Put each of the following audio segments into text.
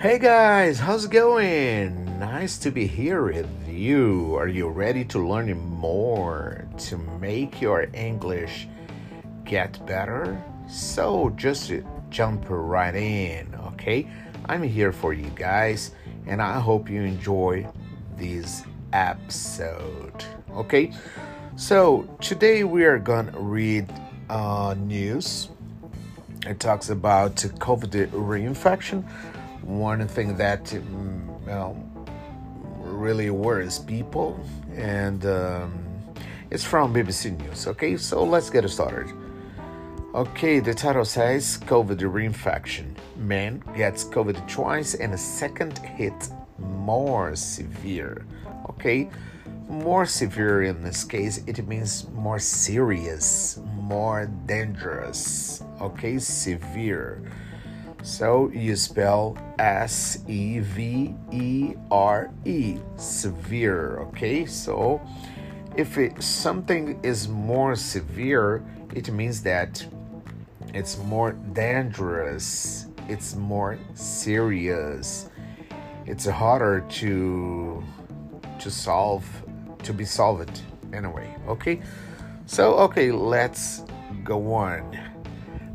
Hey guys, how's it going? Nice to be here with you. Are you ready to learn more to make your English get better? So just jump right in, okay? I'm here for you guys, and I hope you enjoy this episode, okay? So today we are gonna read uh, news. It talks about COVID reinfection one thing that well, really worries people, and um, it's from BBC News. Okay, so let's get started. Okay, the title says COVID reinfection. Man gets COVID twice and a second hit more severe. Okay, more severe in this case, it means more serious, more dangerous. Okay, severe. So you spell S E V E R E, severe. Okay, so if it, something is more severe, it means that it's more dangerous, it's more serious, it's harder to to solve, to be solved anyway. Okay, so okay, let's go on.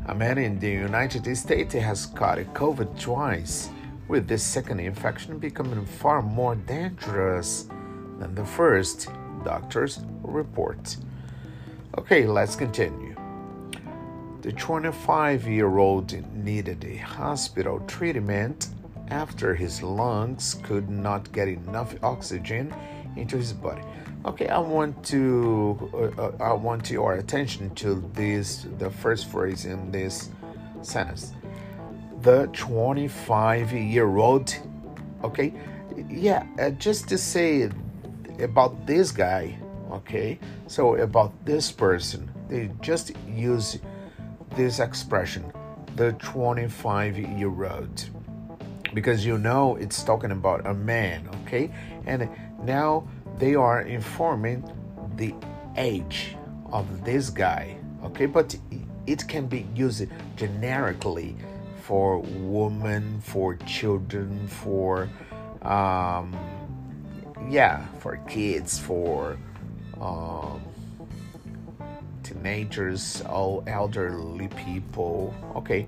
A man in the United States has caught COVID twice, with this second infection becoming far more dangerous than the first, doctors report. Okay, let's continue. The 25 year old needed a hospital treatment after his lungs could not get enough oxygen into his body. Okay, I want to uh, uh, I want your attention to this the first phrase in this sentence. The 25 year old. Okay, yeah, uh, just to say about this guy. Okay, so about this person, they just use this expression, the 25 year old, because you know it's talking about a man. Okay, and now they are informing the age of this guy okay? But it can be used generically for women for children for um, yeah for kids for um, teenagers all elderly people okay?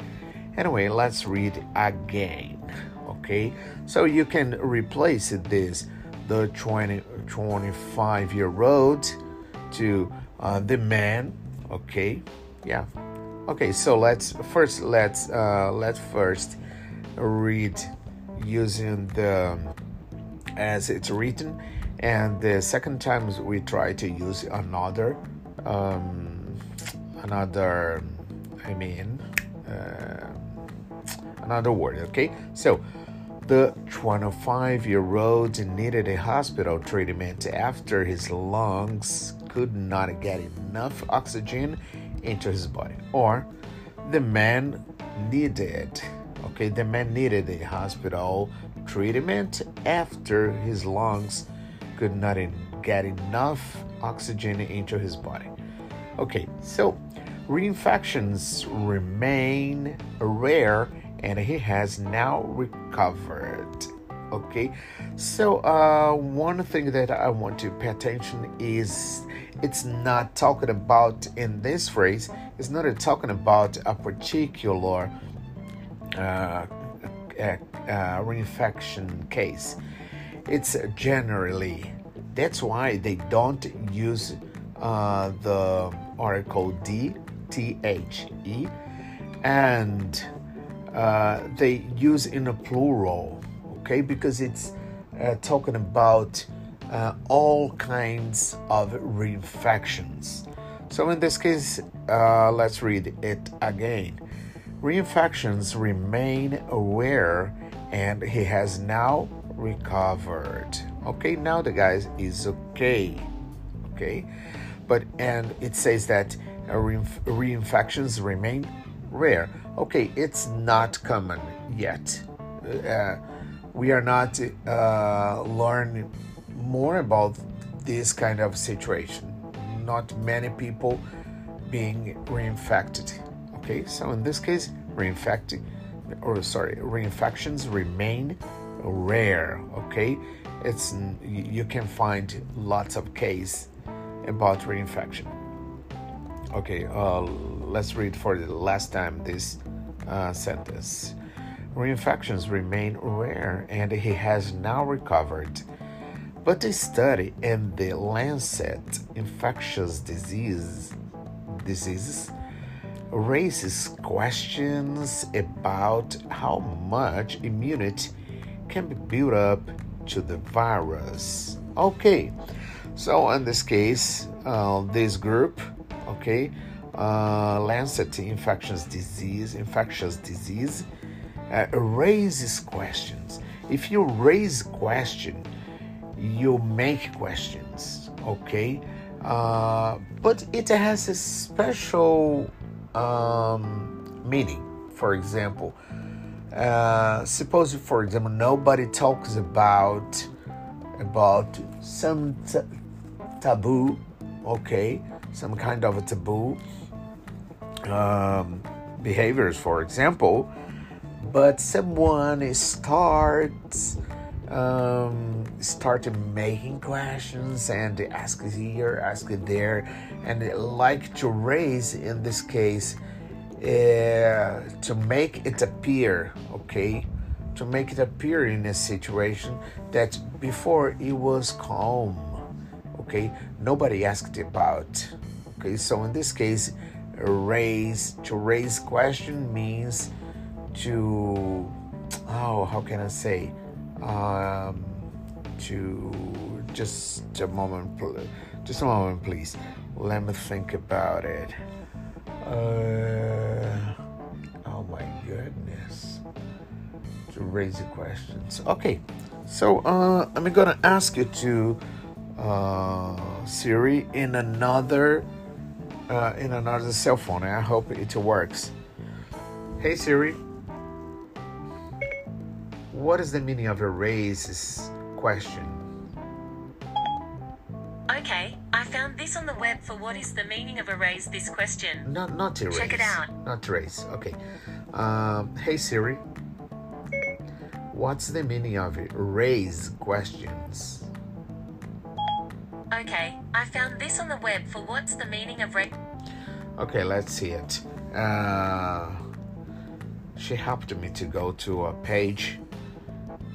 Anyway let's read again okay? So you can replace this the 20, 25 year old to uh, the man okay? Yeah. Okay so let's first let's uh, let's first read using the as it's written and the second time we try to use another um, another i mean uh, another word okay? So the 25 year old needed a hospital treatment after his lungs could not get enough oxygen into his body. Or the man needed, okay, the man needed a hospital treatment after his lungs could not get enough oxygen into his body. Okay, so reinfections remain rare and he has now recovered. Okay, so uh, one thing that I want to pay attention is it's not talking about in this phrase, it's not talking about a particular uh, reinfection case. It's generally that's why they don't use uh, the article D, T H E, and uh, they use in a plural, okay, because it's uh, talking about uh, all kinds of reinfections. So in this case, uh, let's read it again. Reinfections remain aware, and he has now recovered. Okay, now the guy is okay. Okay, but and it says that reinfections remain rare. Okay, it's not common yet. Uh, we are not uh, learning more about this kind of situation. Not many people being reinfected. Okay, so in this case, reinfected or sorry, reinfections remain rare. Okay, it's you can find lots of case about reinfection. Okay, uh, let's read for the last time this uh, sentence. Reinfections remain rare, and he has now recovered. But a study in the Lancet Infectious Disease Diseases raises questions about how much immunity can be built up to the virus. Okay, so in this case, uh, this group, okay, uh, Lancet Infectious Disease, Infectious Disease, uh, raises questions. If you raise question, you make questions, okay? Uh, but it has a special um, meaning. For example, uh, suppose, for example, nobody talks about about some t- taboo, okay, some kind of a taboo um, behaviors, for example, but someone starts um, started making questions and ask here, ask there, and like to raise in this case uh, to make it appear, okay, to make it appear in a situation that before it was calm, okay, nobody asked about, okay. So in this case, raise to raise question means to oh how can I say um, to just a moment, just a moment, please. Let me think about it. Uh, oh my goodness. To raise the questions. Okay, so uh, I'm gonna ask you to uh, Siri in another uh, in another cell phone. and I hope it works. Hey Siri. What is the meaning of erase question? Okay, I found this on the web for what is the meaning of erase this question. Not not erase. Check it out. Not erase. Okay. Um, hey Siri. What's the meaning of erase questions? Okay, I found this on the web for what's the meaning of raise. Okay, let's see it. Uh, she helped me to go to a page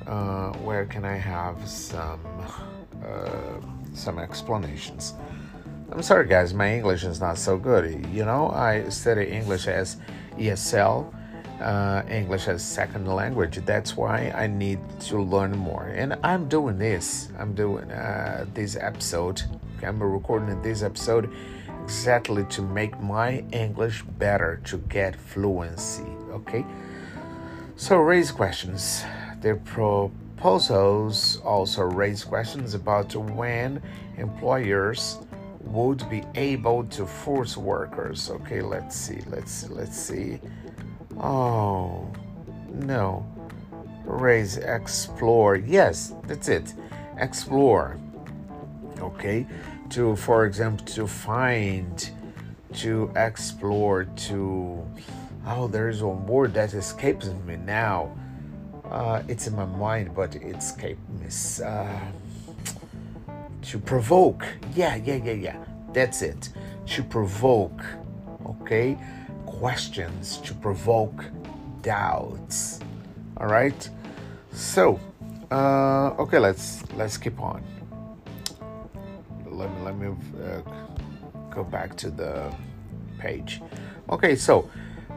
uh, where can I have some uh, some explanations? I'm sorry, guys, my English is not so good. You know, I study English as ESL, uh, English as second language. That's why I need to learn more, and I'm doing this. I'm doing uh, this episode. I'm recording this episode exactly to make my English better to get fluency. Okay, so raise questions. The proposals also raise questions about when employers would be able to force workers. Okay, let's see, let's see, let's see. Oh, no. Raise, explore. Yes, that's it. Explore. Okay, to, for example, to find, to explore, to. Oh, there's one word that escapes me now uh, it's in my mind, but it escaped me. Uh, to provoke. Yeah, yeah, yeah, yeah. That's it. To provoke. Okay? Questions to provoke doubts. All right? So, uh, okay, let's let's keep on. Let me let me uh, go back to the page. Okay, so,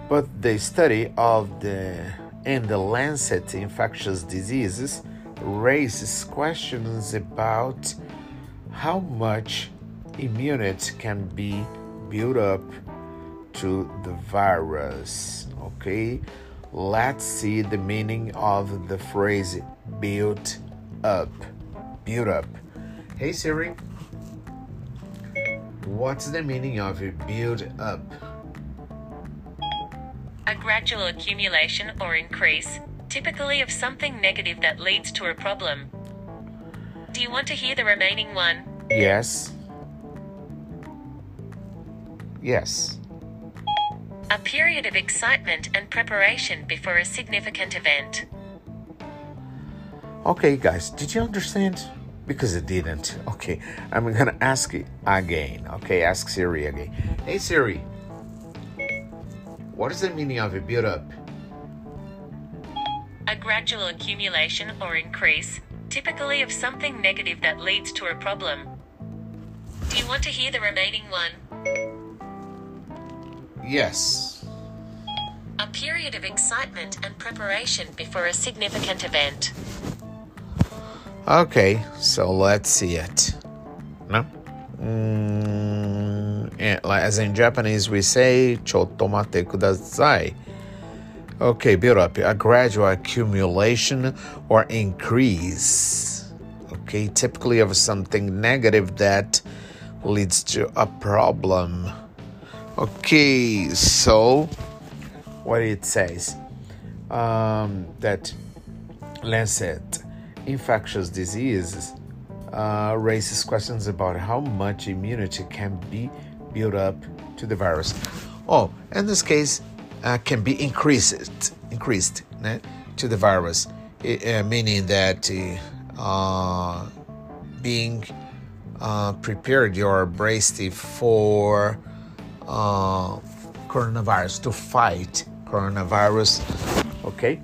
but the study of the in the Lancet Infectious Diseases raises questions about how much immunity can be built up to the virus. Okay, let's see the meaning of the phrase built up. Built up. Hey Siri, what's the meaning of build up? a gradual accumulation or increase, typically of something negative that leads to a problem. Do you want to hear the remaining one? Yes. Yes. A period of excitement and preparation before a significant event. Okay, guys, did you understand? Because it didn't. Okay, I'm gonna ask it again. Okay, ask Siri again. Hey Siri, what is the meaning of a build up? A gradual accumulation or increase, typically of something negative that leads to a problem. Do you want to hear the remaining one? Yes. A period of excitement and preparation before a significant event. Okay, so let's see it. No? Mm, as in Japanese, we say "chotto mate kudasai." Okay, build up a gradual accumulation or increase. Okay, typically of something negative that leads to a problem. Okay, so what it says um, that Lancet infectious diseases uh, raises questions about how much immunity can be built up to the virus. Oh, in this case, uh, can be increased, increased né, to the virus, uh, meaning that uh, being uh, prepared or braced for uh, coronavirus to fight coronavirus. Okay.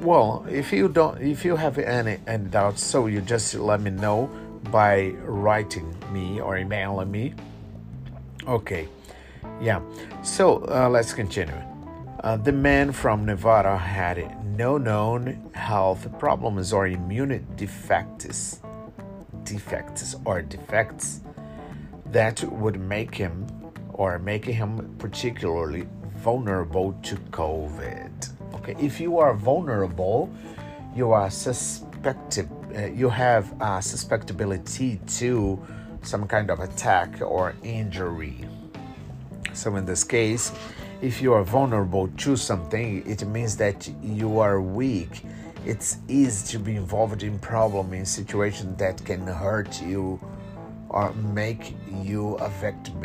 Well, if you don't, if you have any any doubts, so you just let me know by writing me or emailing me. Okay, yeah. So uh, let's continue. Uh, the man from Nevada had no known health problems or immune defects, defects or defects that would make him or make him particularly vulnerable to COVID. Okay, if you are vulnerable, you are suspected. Uh, you have a suspectability to some kind of attack or injury. So in this case, if you are vulnerable to something, it means that you are weak. It's easy to be involved in problem in situation that can hurt you or make you a victim.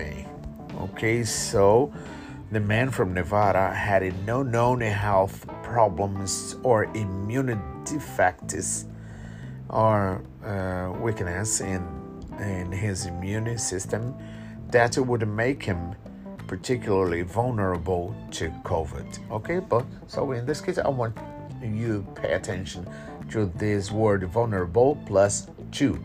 Okay, so the man from Nevada had no known health problems or immune defects or uh, weakness in, in his immune system that would make him particularly vulnerable to COVID. Okay, but so in this case, I want you pay attention to this word vulnerable plus to.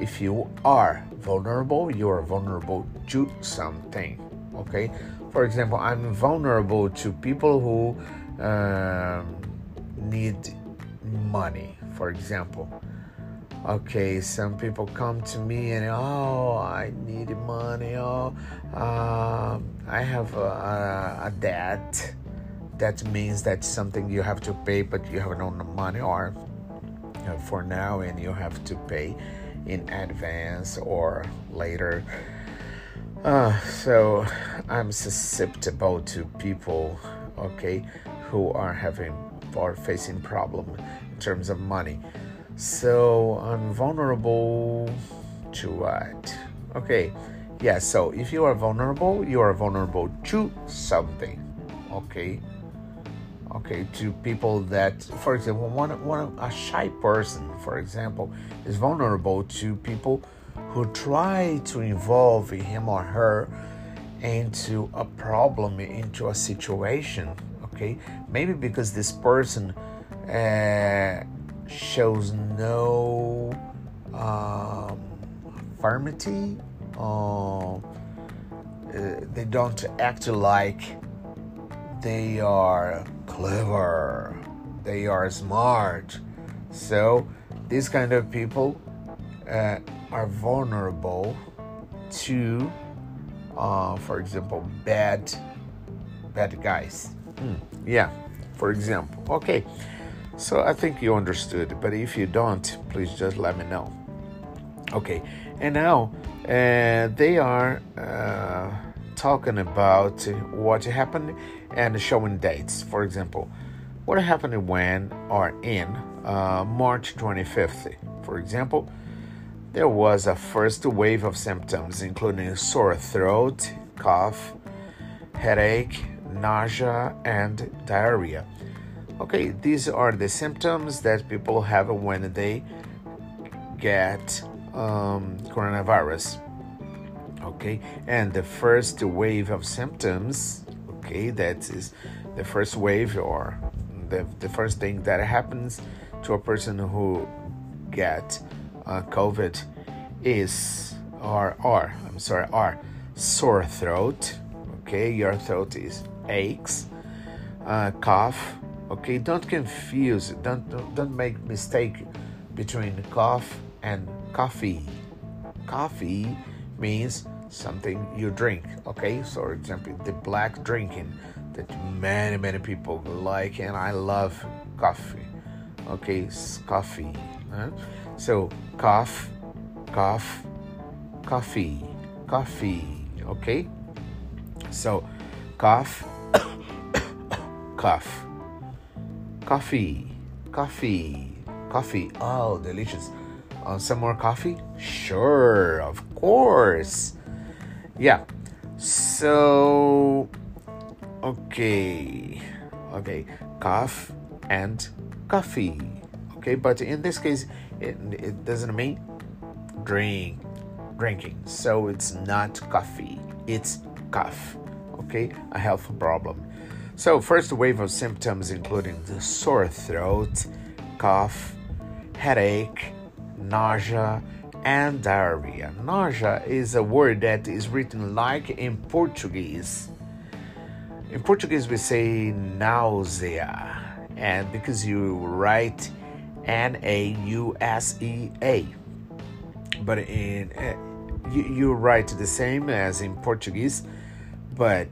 If you are vulnerable, you are vulnerable to something. Okay, for example, I'm vulnerable to people who um, need money, for example. Okay, some people come to me and oh, I need money. Oh, uh, I have a, a, debt. That means that's something you have to pay, but you have no money, or uh, for now, and you have to pay in advance or later. Uh, so I'm susceptible to people, okay, who are having or facing problem in terms of money. So I'm vulnerable to what? Okay, yeah. So if you are vulnerable, you are vulnerable to something. Okay. Okay, to people that, for example, one, one a shy person, for example, is vulnerable to people who try to involve him or her into a problem, into a situation. Okay, maybe because this person uh, shows no um, firmity, uh, they don't act like they are clever, they are smart. So, these kind of people. Uh, are vulnerable to, uh, for example, bad bad guys. Mm, yeah, for example. Okay, so I think you understood, but if you don't, please just let me know. Okay, and now uh, they are uh, talking about what happened and showing dates. For example, what happened when or in uh, March 25th, for example there was a first wave of symptoms, including sore throat, cough, headache, nausea, and diarrhea. Okay, these are the symptoms that people have when they get um, coronavirus. Okay, and the first wave of symptoms, okay, that is the first wave or the, the first thing that happens to a person who get uh, COVID is or are I'm sorry are sore throat. Okay, your throat is aches, uh, cough. Okay, don't confuse. Don't, don't don't make mistake between cough and coffee. Coffee means something you drink. Okay, so for example, the black drinking that many many people like, and I love coffee. Okay, coffee. Huh? So cough, cough, coffee, coffee. Okay, so cough, cough, coffee, coffee, coffee. Oh, delicious. Uh, some more coffee? Sure, of course. Yeah. So, okay, okay, cough and coffee. Okay, but in this case, it, it doesn't mean drink, drinking. So it's not coffee. It's cough. Okay, a health problem. So first wave of symptoms including the sore throat, cough, headache, nausea, and diarrhea. Nausea is a word that is written like in Portuguese. In Portuguese, we say nausea, and because you write N A U S E A, but in uh, you, you write the same as in Portuguese, but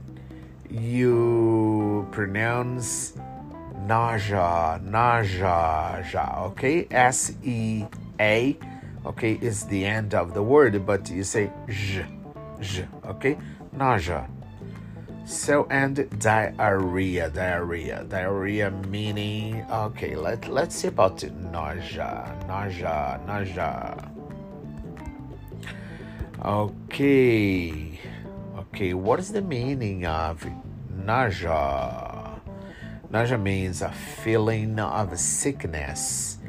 you pronounce nausea, nausea, okay? S E A, okay, is the end of the word, but you say j, j, okay? Nausea. So and diarrhea, diarrhea, diarrhea meaning okay. Let let's see about nausea, nausea, nausea. Okay, okay. What is the meaning of nausea? Nausea means a feeling of sickness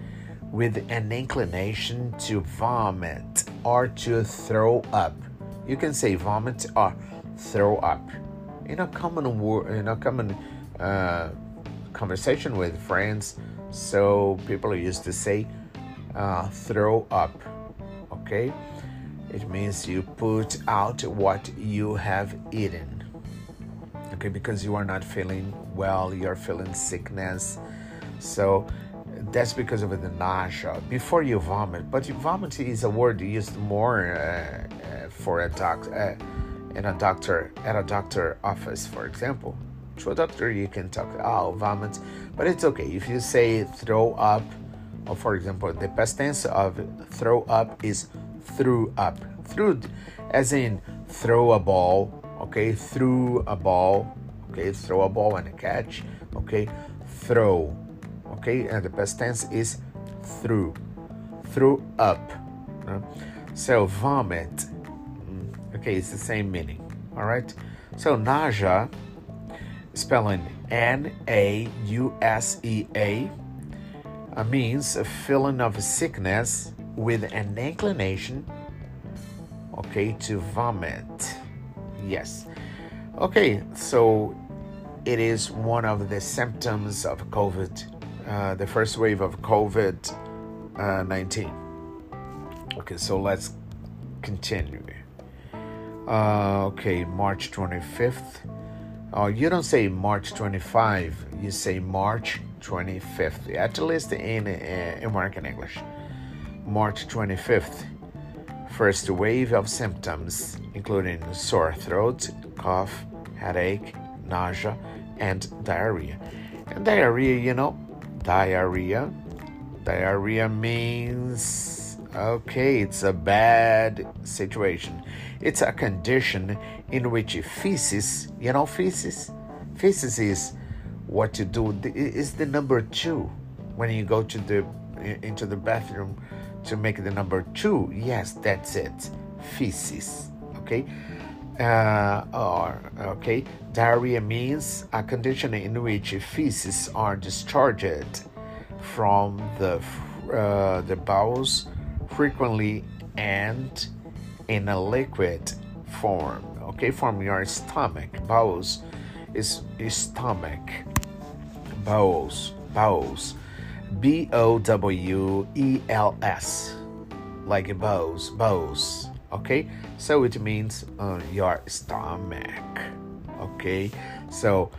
with an inclination to vomit or to throw up. You can say vomit or throw up in a common word, in a common uh, conversation with friends. So people used to say, uh, "throw up." Okay, it means you put out what you have eaten. Okay, because you are not feeling well, you're feeling sickness. So that's because of the nausea before you vomit. But vomit is a word used more uh, uh, for a doctor uh, in a doctor at a doctor office, for example. To a doctor, you can talk, oh, vomit, but it's okay. If you say throw up, or for example, the past tense of throw up is threw up. Threw, as in throw a ball, okay, threw a ball, okay, throw a ball and a catch, okay, throw, okay, and the past tense is threw, threw up. So vomit, Okay, it's the same meaning. All right. So nausea, spelling N A U S E A, uh, means a feeling of sickness with an inclination, okay, to vomit. Yes. Okay, so it is one of the symptoms of COVID, uh, the first wave of COVID uh, 19. Okay, so let's continue. Uh, okay, March 25th. Oh, you don't say March 25, you say March 25th, at least in uh, American English. March 25th. First wave of symptoms, including sore throat, cough, headache, nausea, and diarrhea. And diarrhea, you know, diarrhea. Diarrhea means okay, it's a bad situation it's a condition in which feces, you know, feces, feces is what you do. Is the number two when you go to the into the bathroom to make the number two. Yes, that's it. Feces. Okay. uh, or okay, diarrhea means a condition in which feces are discharged from the uh, the bowels frequently and in a liquid form. Okay, from your stomach. Bowels is, is stomach. Bowels. Bowels. B O W E L S. Like bowels. Bowels. Okay, so it means uh, your stomach. Okay, so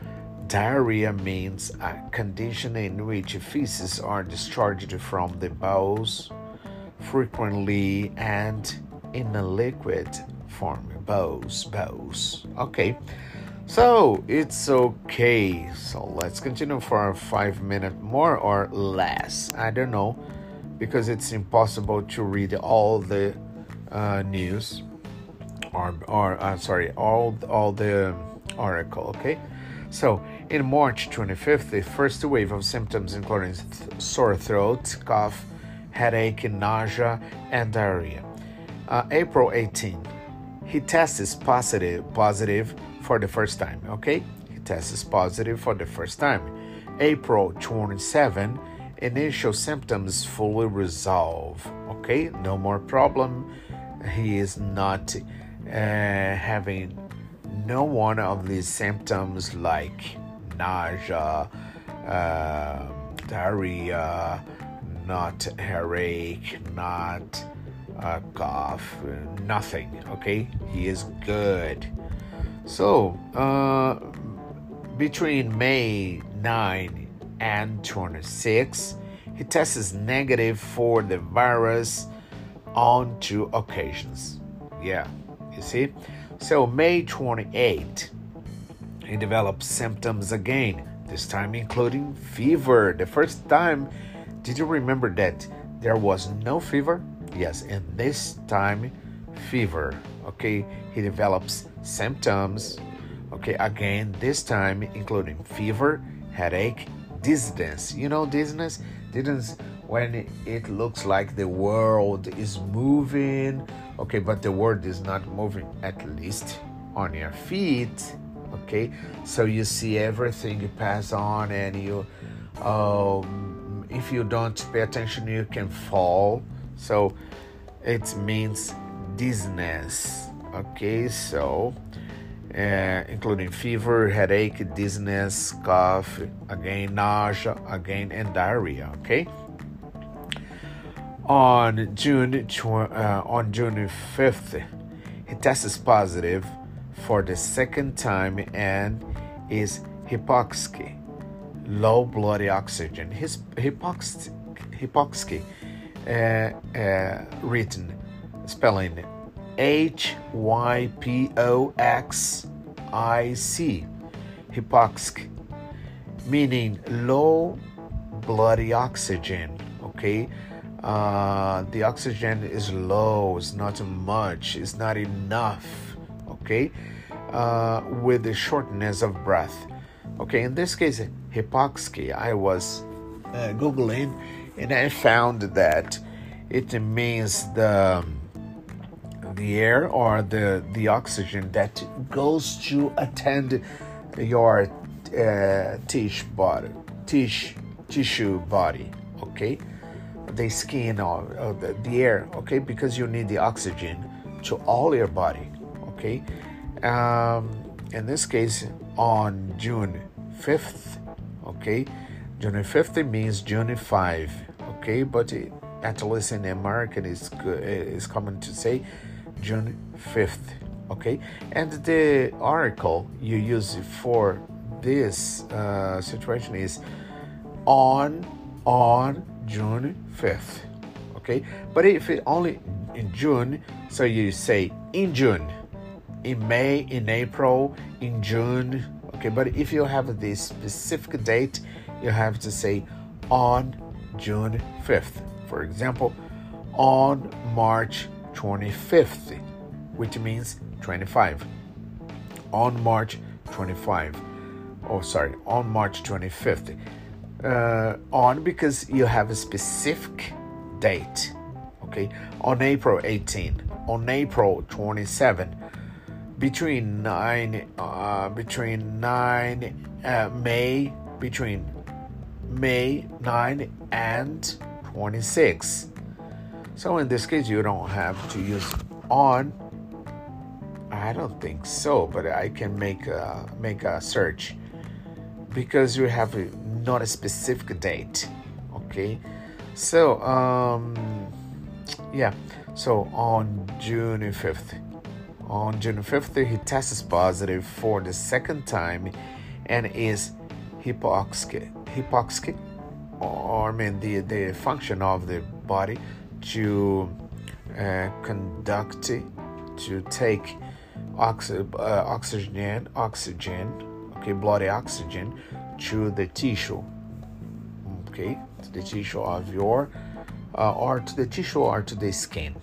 diarrhea means a condition in which feces are discharged from the bowels frequently and in a liquid form. Bowels, bowels. Okay. So it's okay. So let's continue for five minutes more or less. I don't know because it's impossible to read all the uh, news or or uh, sorry all all the article. Okay. So in March 25th, the first wave of symptoms including th- sore throat, cough, headache, nausea, and diarrhea. Uh, April 18, he tests positive positive for the first time. Okay, he tests positive for the first time. April 27, initial symptoms fully resolve. Okay, no more problem. He is not uh, having no one of these symptoms like nausea, uh, diarrhea, not headache, not uh, cough, nothing. Okay, he is good. So, uh, between May 9 and 26, he tests negative for the virus on two occasions. Yeah, you see? So, May 28, he develops symptoms again, this time including fever. The first time, did you remember that there was no fever? Yes, and this time, fever. Okay, he develops symptoms. Okay, again, this time including fever, headache, dizziness. You know, dizziness? Dizziness when it looks like the world is moving. Okay, but the world is not moving, at least on your feet. Okay, so you see everything you pass on, and you, um, if you don't pay attention, you can fall. So it means dizziness. Okay, so uh, including fever, headache, dizziness, cough, again nausea, again and diarrhea. Okay. On June tw- uh, on June fifth, he tests positive for the second time and is hypoxic, low blood oxygen. His hypoxic, hypoxic written spelling H Y P O X I C, hypoxic, meaning low blood oxygen. Okay, uh, the oxygen is low, it's not much, it's not enough. Okay, uh, with the shortness of breath. Okay, in this case, hypoxia, I was uh, googling and I found that it means the the air or the the oxygen that goes to attend your uh, tissue body tissue tissue body okay? The skin or, or the, the air okay? Because you need the oxygen to all your body okay? Um, in this case on june 5th okay june 5th means june 5 okay but it, at least in american is good is common to say June 5th. Okay, and the article you use for this uh, situation is on on June 5th. Okay, but if it only in June, so you say in June, in May, in April, in June. Okay, but if you have this specific date, you have to say on June 5th. For example, on March 25th, which means 25. On March 25. Oh, sorry, on March 25th. Uh, on because you have a specific date. Okay, on April 18, on April 27, between nine uh, between nine uh, May between May 9 and 26. So in this case, you don't have to use on. I don't think so, but I can make a make a search because you have a, not a specific date. Okay, so um, yeah, so on June 5th, on June 5th, he tests positive for the second time and is hypoxic, hypoxic, or I mean the, the function of the body to uh, conduct, to take oxy, uh, oxygen, oxygen, okay, bloody oxygen to the tissue, okay, to the tissue of your, uh, or to the tissue or to the skin,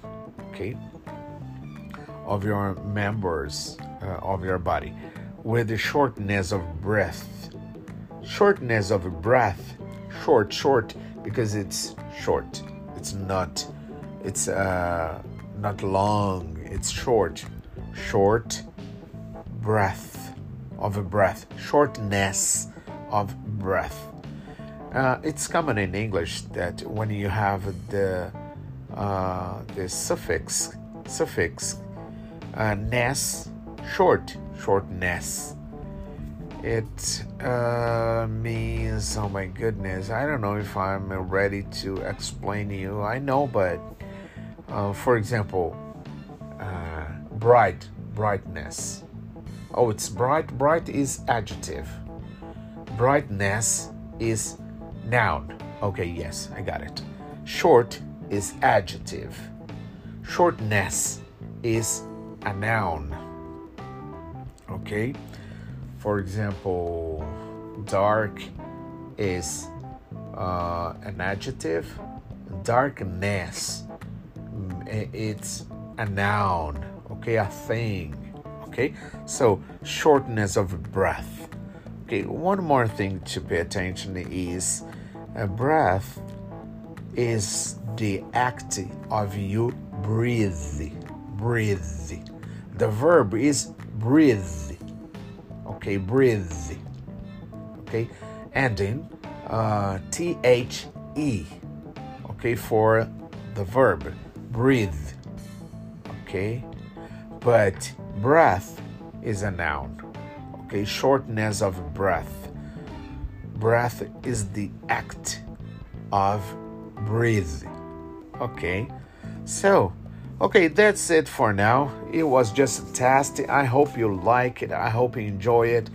okay, of your members uh, of your body. With the shortness of breath shortness of breath. Short short because it's short. It's not it's uh not long. It's short. Short breath of a breath. Shortness of breath. Uh, it's common in english that when you have the uh, the suffix suffix uh, ness short shortness it uh, means, oh my goodness, I don't know if I'm ready to explain to you. I know, but uh, for example, uh, bright, brightness. Oh, it's bright. Bright is adjective. Brightness is noun. Okay, yes, I got it. Short is adjective. Shortness is a noun. Okay for example, dark is uh, an adjective. Darkness, mm, it's a noun. Okay, a thing. Okay, so shortness of breath. Okay, one more thing to pay attention is a breath is the act of you breathe. Breathe. The verb is breathe okay breathe. Okay ending uh, t-h-e okay for the verb breathe. Okay but breath is a noun. Okay shortness of breath. Breath is the act of breathe okay so Okay, that's it for now. It was just a test. I hope you like it. I hope you enjoy it.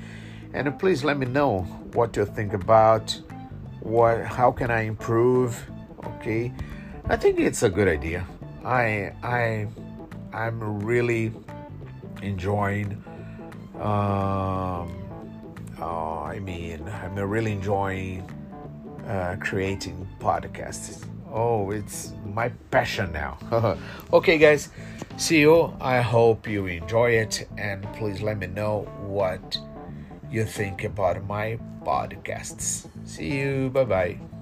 And please let me know what you think about what how can I improve? Okay. I think it's a good idea. I I I'm really enjoying um oh, I mean, I'm really enjoying uh, creating podcasts Oh, it's my passion now. okay, guys, see you. I hope you enjoy it, and please let me know what you think about my podcasts. See you. Bye bye.